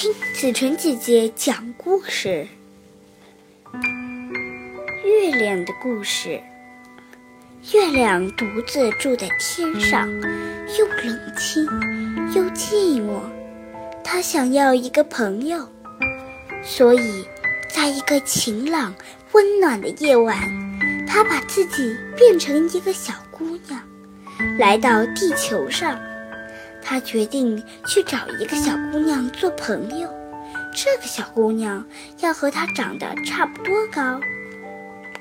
听子晨姐姐讲故事。月亮的故事。月亮独自住在天上，又冷清又寂寞。它想要一个朋友，所以，在一个晴朗温暖的夜晚，它把自己变成一个小姑娘，来到地球上。他决定去找一个小姑娘做朋友，这个小姑娘要和他长得差不多高，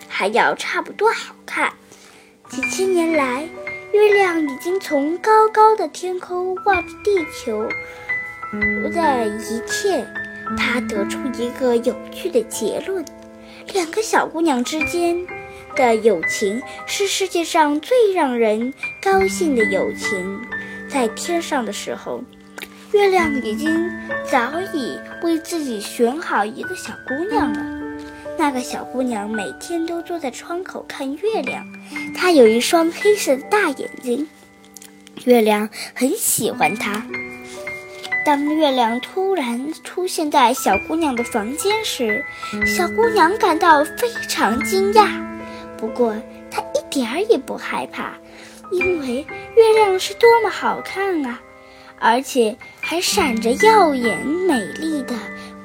还要差不多好看。几千年来，月亮已经从高高的天空望着地球的一切，他得出一个有趣的结论：两个小姑娘之间的友情是世界上最让人高兴的友情。在天上的时候，月亮已经早已为自己选好一个小姑娘了。那个小姑娘每天都坐在窗口看月亮，她有一双黑色的大眼睛，月亮很喜欢她。当月亮突然出现在小姑娘的房间时，小姑娘感到非常惊讶，不过她一点儿也不害怕。因为月亮是多么好看啊，而且还闪着耀眼美丽的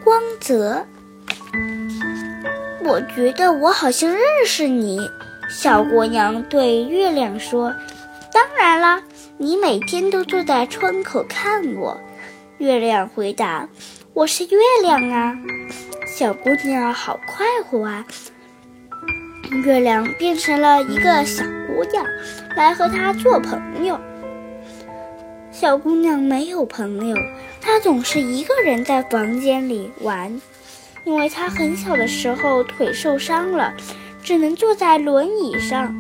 光泽。我觉得我好像认识你，小姑娘对月亮说。当然啦，你每天都坐在窗口看我。月亮回答：“我是月亮啊。”小姑娘好快活啊。月亮变成了一个小姑娘，来和她做朋友。小姑娘没有朋友，她总是一个人在房间里玩，因为她很小的时候腿受伤了，只能坐在轮椅上。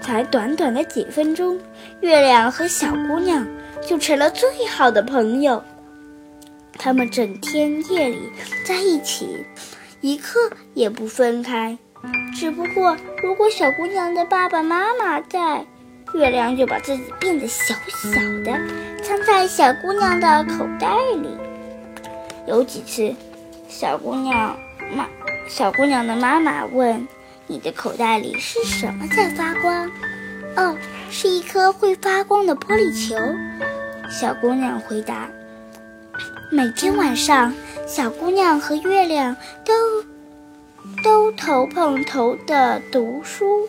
才短短的几分钟，月亮和小姑娘就成了最好的朋友。他们整天夜里在一起，一刻也不分开。只不过，如果小姑娘的爸爸妈妈在，月亮就把自己变得小小的，藏在小姑娘的口袋里。有几次，小姑娘妈，小姑娘的妈妈问：“你的口袋里是什么在发光？”“哦，是一颗会发光的玻璃球。”小姑娘回答。每天晚上，小姑娘和月亮都。都头碰头的读书，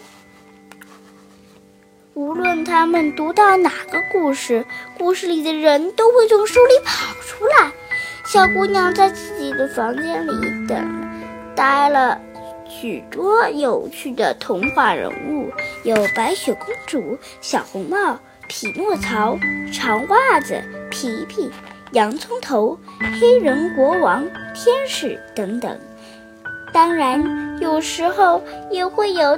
无论他们读到哪个故事，故事里的人都会从书里跑出来。小姑娘在自己的房间里等待了许多有趣的童话人物，有白雪公主、小红帽、匹诺曹、长袜子、皮皮、洋葱头、黑人国王、天使等等。当然，有时候也会有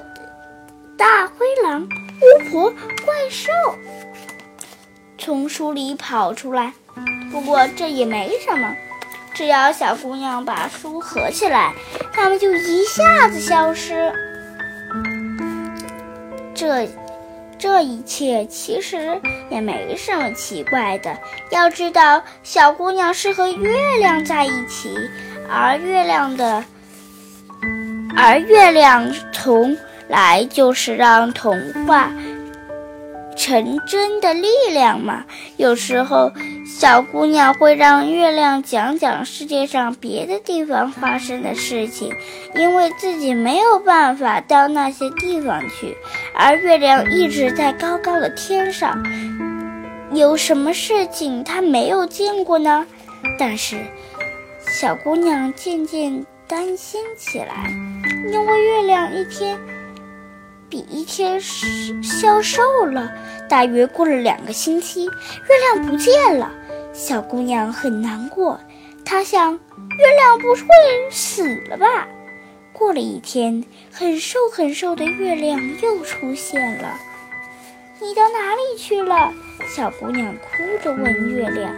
大灰狼、巫婆、怪兽从书里跑出来。不过这也没什么，只要小姑娘把书合起来，它们就一下子消失。这这一切其实也没什么奇怪的。要知道，小姑娘是和月亮在一起，而月亮的。而月亮从来就是让童话成真的力量嘛。有时候，小姑娘会让月亮讲讲世界上别的地方发生的事情，因为自己没有办法到那些地方去，而月亮一直在高高的天上，有什么事情她没有见过呢？但是，小姑娘渐渐担心起来。因为月亮一天比一天消瘦了，大约过了两个星期，月亮不见了。小姑娘很难过，她想：月亮不会死了吧？过了一天，很瘦很瘦的月亮又出现了。你到哪里去了？小姑娘哭着问月亮：“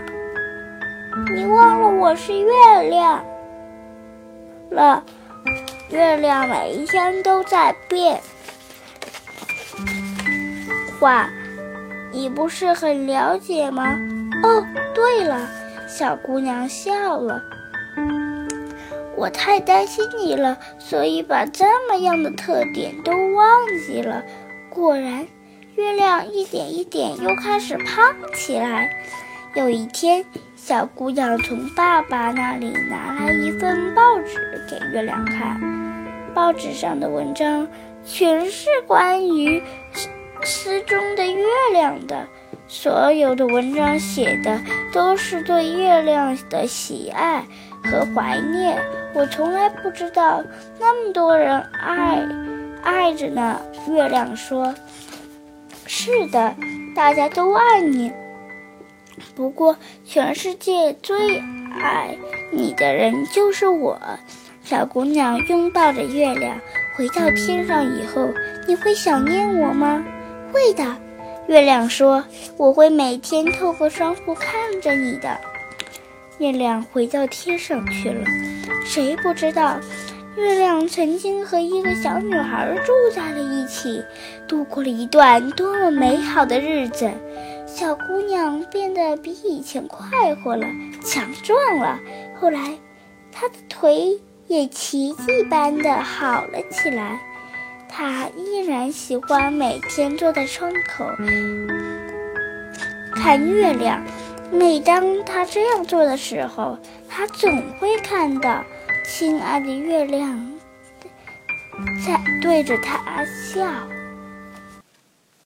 你忘了我是月亮了？”月亮每一天都在变，化你不是很了解吗？哦，对了，小姑娘笑了。我太担心你了，所以把这么样的特点都忘记了。果然，月亮一点一点又开始胖起来。有一天，小姑娘从爸爸那里拿来一份报纸给月亮看，报纸上的文章全是关于诗中的月亮的。所有的文章写的都是对月亮的喜爱和怀念。我从来不知道那么多人爱爱着呢。月亮说：“是的，大家都爱你。不过，全世界最爱你的人就是我。”小姑娘拥抱着月亮，回到天上以后，你会想念我吗？会的。月亮说：“我会每天透过窗户看着你的。”月亮回到天上去了。谁不知道，月亮曾经和一个小女孩住在了一起，度过了一段多么美好的日子。小姑娘变得比以前快活了，强壮了。后来，她的腿也奇迹般的好了起来。他依然喜欢每天坐在窗口看月亮。每当他这样做的时候，他总会看到亲爱的月亮在对着他笑。